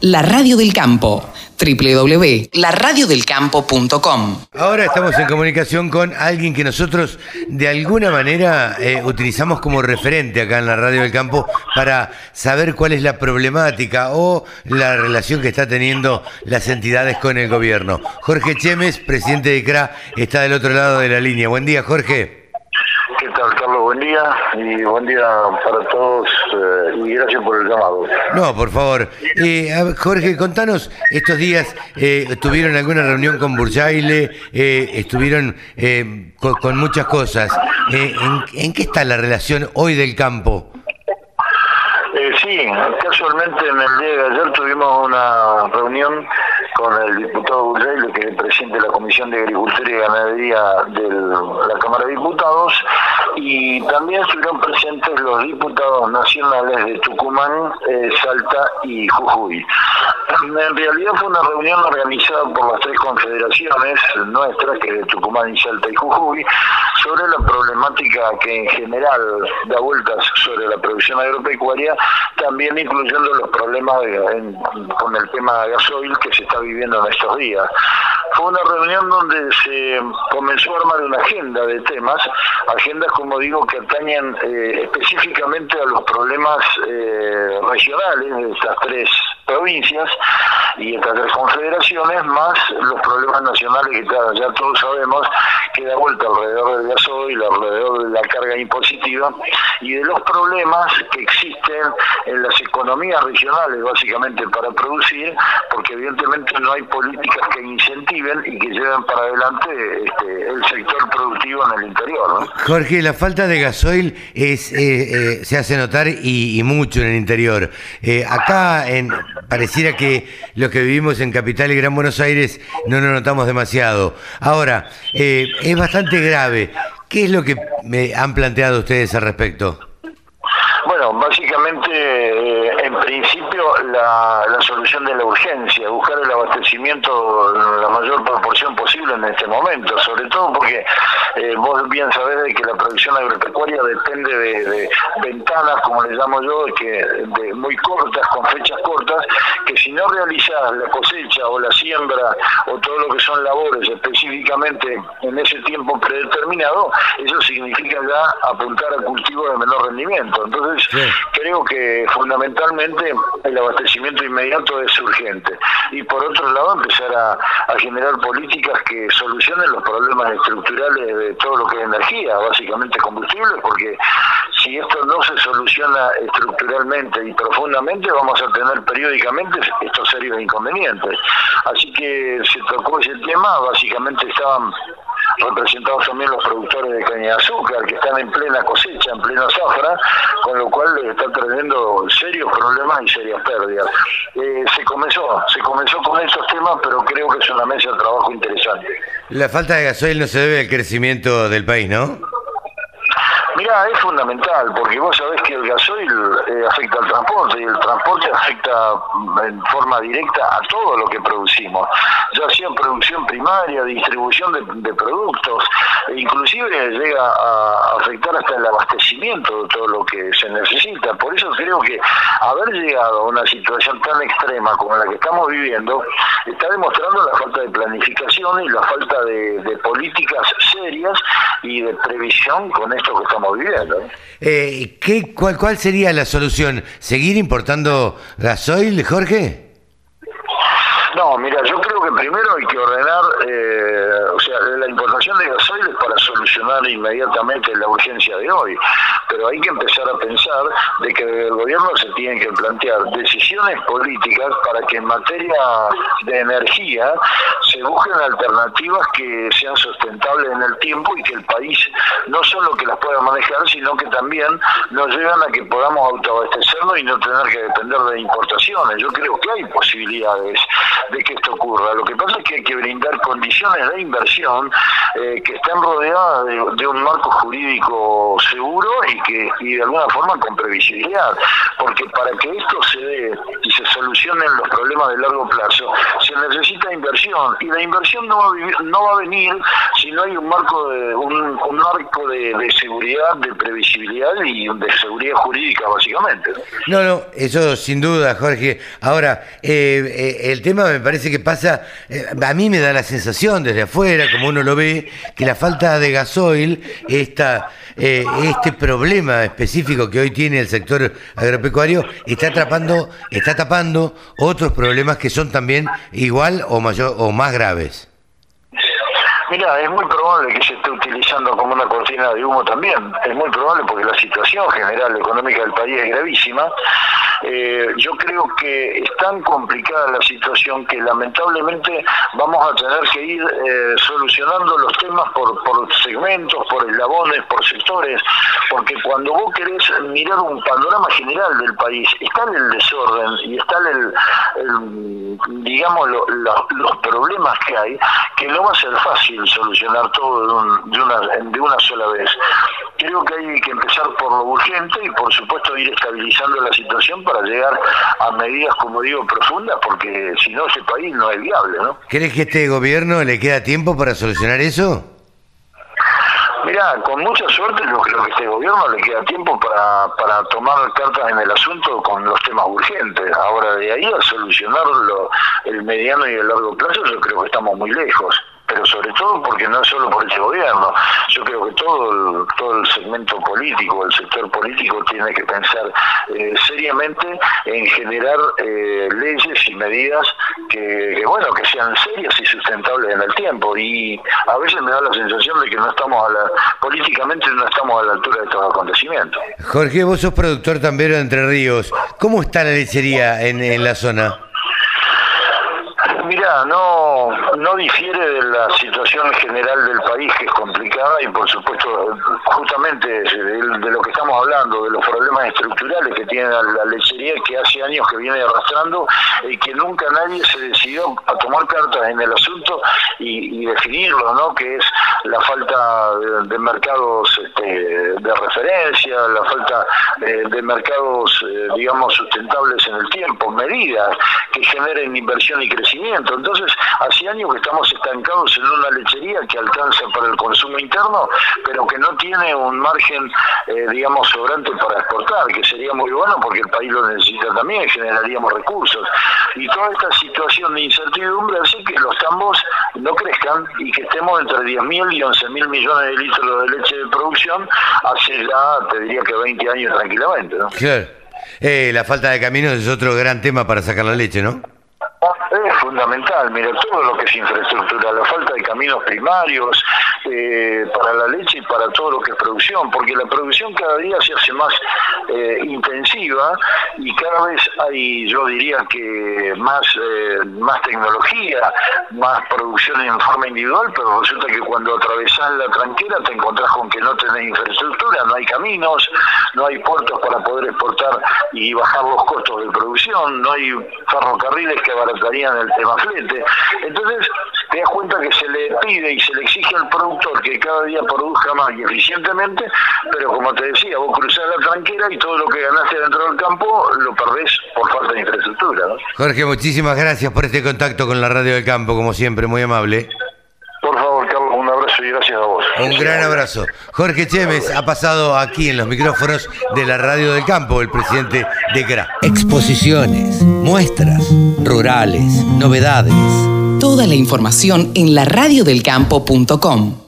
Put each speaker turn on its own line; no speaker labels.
La Radio del Campo, www.laradiodelcampo.com.
Ahora estamos en comunicación con alguien que nosotros de alguna manera eh, utilizamos como referente acá en la Radio del Campo para saber cuál es la problemática o la relación que está teniendo las entidades con el gobierno. Jorge Chemes, presidente de CRA, está del otro lado de la línea. Buen día, Jorge.
Buen día y buen día para todos eh, y gracias por el llamado.
No, por favor. Eh, Jorge, contanos, estos días eh, tuvieron alguna reunión con Burjaile, eh, estuvieron eh, con, con muchas cosas. Eh, ¿en, en qué está la relación hoy del campo?
Sí, casualmente en el día de ayer tuvimos una reunión con el diputado Burjaile, que es el presidente de la Comisión de Agricultura y Ganadería de la Cámara de Diputados, y también estuvieron presentes los diputados nacionales de Tucumán, eh, Salta y Jujuy. En realidad fue una reunión organizada por las tres confederaciones nuestras, que es de Tucumán Salta y Jujuy, sobre la problemática que en general da vueltas sobre la producción agropecuaria, también incluyendo los problemas en- con el tema de gasoil que se está viviendo en estos días. Fue una reunión donde se comenzó a armar una agenda de temas, agendas como digo que atañen eh, específicamente a los problemas eh, regionales de estas tres provincias y estas tres confederaciones, más los problemas nacionales que ya, ya todos sabemos que da vuelta alrededor del gasoil, alrededor de la carga impositiva y de los problemas que existen en las economías regionales básicamente para producir, porque evidentemente no hay políticas que incentiven y que lleven para adelante este, el sector productivo en el interior. ¿no?
Jorge, la falta de gasoil es, eh, eh, se hace notar y, y mucho en el interior. Eh, acá en, pareciera que los que vivimos en Capital y Gran Buenos Aires no lo notamos demasiado. Ahora, eh, es bastante grave. ¿Qué es lo que me han planteado ustedes al respecto?
Bueno, básicamente, eh, principio, la, la solución de la urgencia, buscar el abastecimiento en la mayor proporción posible en este momento, sobre todo porque eh, vos bien sabés de que la producción agropecuaria depende de, de ventanas, como le llamo yo, que de muy cortas, con fechas cortas, no realizás la cosecha o la siembra o todo lo que son labores específicamente en ese tiempo predeterminado, eso significa ya apuntar a cultivos de menor rendimiento. Entonces,
Sí.
creo que fundamentalmente el abastecimiento inmediato es urgente. Y por otro lado, empezar a, a generar políticas que solucionen los problemas estructurales de todo lo que es energía, básicamente combustibles, porque si esto no se soluciona estructuralmente y profundamente, vamos a tener periódicamente estos serios inconvenientes. Así que se tocó ese tema, básicamente estaban representados también los productores de caña de azúcar que están en plena cosecha, en plena zafra, con lo cual les está trayendo serios problemas y serias pérdidas. Eh, se comenzó, se comenzó con estos temas, pero creo que es una mesa de trabajo interesante.
La falta de gasoil no se debe al crecimiento del país, ¿no?
Es fundamental, porque vos sabés que el gasoil eh, afecta al transporte y el transporte afecta mm, en forma directa a todo lo que producimos, ya sea producción primaria, distribución de, de productos, e inclusive llega a afectar hasta el abastecimiento de todo lo que se necesita. Por eso creo que haber llegado a una situación tan extrema como la que estamos viviendo está demostrando la falta de planificación y la falta de, de políticas serias y de previsión con esto que estamos viviendo.
Eh, ¿qué, cuál, ¿Cuál sería la solución? ¿Seguir importando gasoil, Jorge?
No, mira, yo creo que primero hay que ordenar, eh, o sea, la importación de gasoil es para solucionar inmediatamente la urgencia de hoy, pero hay que empezar a pensar de que el gobierno se tiene que plantear decisiones políticas para que en materia de energía se busquen alternativas que sean sustentables en el tiempo y que el país no solo que las pueda manejar, sino que también nos llevan a que podamos autoabastecernos y no tener que depender de importaciones. Yo creo que hay posibilidades de que esto ocurra. Lo que pasa es que hay que brindar condiciones de inversión eh, que estén rodeadas de, un marco jurídico seguro y que y de alguna forma con previsibilidad, porque para que esto se dé y se solucionen los problemas de largo plazo, se necesita inversión y la inversión no va a, no va a venir si no hay un marco de un, marco de, seguridad, de previsibilidad y de seguridad jurídica básicamente.
No, no, eso sin duda, Jorge. Ahora, eh, eh, el tema me parece que pasa, eh, a mí me da la sensación desde afuera, como uno lo ve, que la falta de gasoil, esta, este problema específico que hoy tiene el sector agropecuario, está atrapando, está tapando otros problemas que son también igual o mayor o más graves.
Mira, es muy probable que se esté utilizando como una cortina de humo también. Es muy probable porque la situación general económica del país es gravísima. Eh, yo creo que es tan complicada la situación que lamentablemente vamos a tener que ir eh, solucionando los temas por, por segmentos, por eslabones, por sectores, porque cuando vos querés mirar un panorama general del país, está en el desorden y está el, digamos, los problemas que hay, que no va a ser fácil solucionar todo de, una, de una sola vez. Creo que hay que empezar por lo urgente y por supuesto ir estabilizando la situación para llegar a medidas, como digo, profundas, porque si no ese país no es viable, ¿no?
¿Crees que este gobierno le queda tiempo para solucionar eso?
Mira, con mucha suerte yo creo que este gobierno le queda tiempo para, para tomar cartas en el asunto con los temas urgentes. Ahora de ahí a solucionarlo el mediano y el largo plazo yo creo que estamos muy lejos pero sobre todo porque no es solo por ese gobierno. Yo creo que todo el, todo el segmento político, el sector político tiene que pensar eh, seriamente en generar eh, leyes y medidas que, bueno, que sean serias y sustentables en el tiempo. Y a veces me da la sensación de que no estamos a la, políticamente no estamos a la altura de estos acontecimientos.
Jorge, vos sos productor también de Entre Ríos. ¿Cómo está la lechería en, en la zona?
Mira, no, no difiere de la situación general del país, que es complicada, y por supuesto, justamente de, lo que estamos hablando, de los problemas estructurales que tiene la, lechería, que hace años que viene arrastrando, y que nunca nadie se decidió a tomar cartas en el asunto y, definirlo, ¿no? Que es la falta de, mercados este, de referencia, la falta de, mercados, eh, digamos, sustentables en el tiempo, medidas que generen inversión y crecimiento entonces, hace años que estamos estancados en una lechería que alcanza para el consumo interno, pero que no tiene un margen, eh, digamos, sobrante para exportar, que sería muy bueno porque el país lo necesita también, generaríamos recursos. Y toda esta situación de incertidumbre hace que los tambos no crezcan y que estemos entre 10.000 y 11.000 millones de litros de leche de producción hace ya, te diría que 20 años tranquilamente. ¿no?
Claro. Eh, la falta de caminos es otro gran tema para sacar la leche, ¿no?
Es fundamental, mira, todo lo que es infraestructura, la falta de caminos primarios eh, para la leche y para todo lo que es producción, porque la producción cada día se hace más eh, intensiva y cada vez hay, yo diría que más, eh, más tecnología, más producción en forma individual, pero resulta que cuando atravesás la tranquera te encontrás con que no tenés infraestructura, no hay caminos, no hay puertos para poder exportar y bajar los costos de producción, no hay ferrocarriles que abaratarían el tema flete. Entonces, te das cuenta que se le pide y se le exige al productor que cada día produzca más y eficientemente, pero como te decía, vos cruzás la tranquera y todo lo que ganaste dentro del campo lo perdés por falta de infraestructura.
Jorge, muchísimas gracias por este contacto con la Radio del Campo, como siempre, muy amable.
Por favor, Carlos, un abrazo y gracias a vos.
Un gran abrazo. Jorge Chemes ha pasado aquí en los micrófonos de la Radio del Campo, el presidente de GRA. Exposiciones, muestras, rurales, novedades.
Toda la información en laradiodelcampo.com.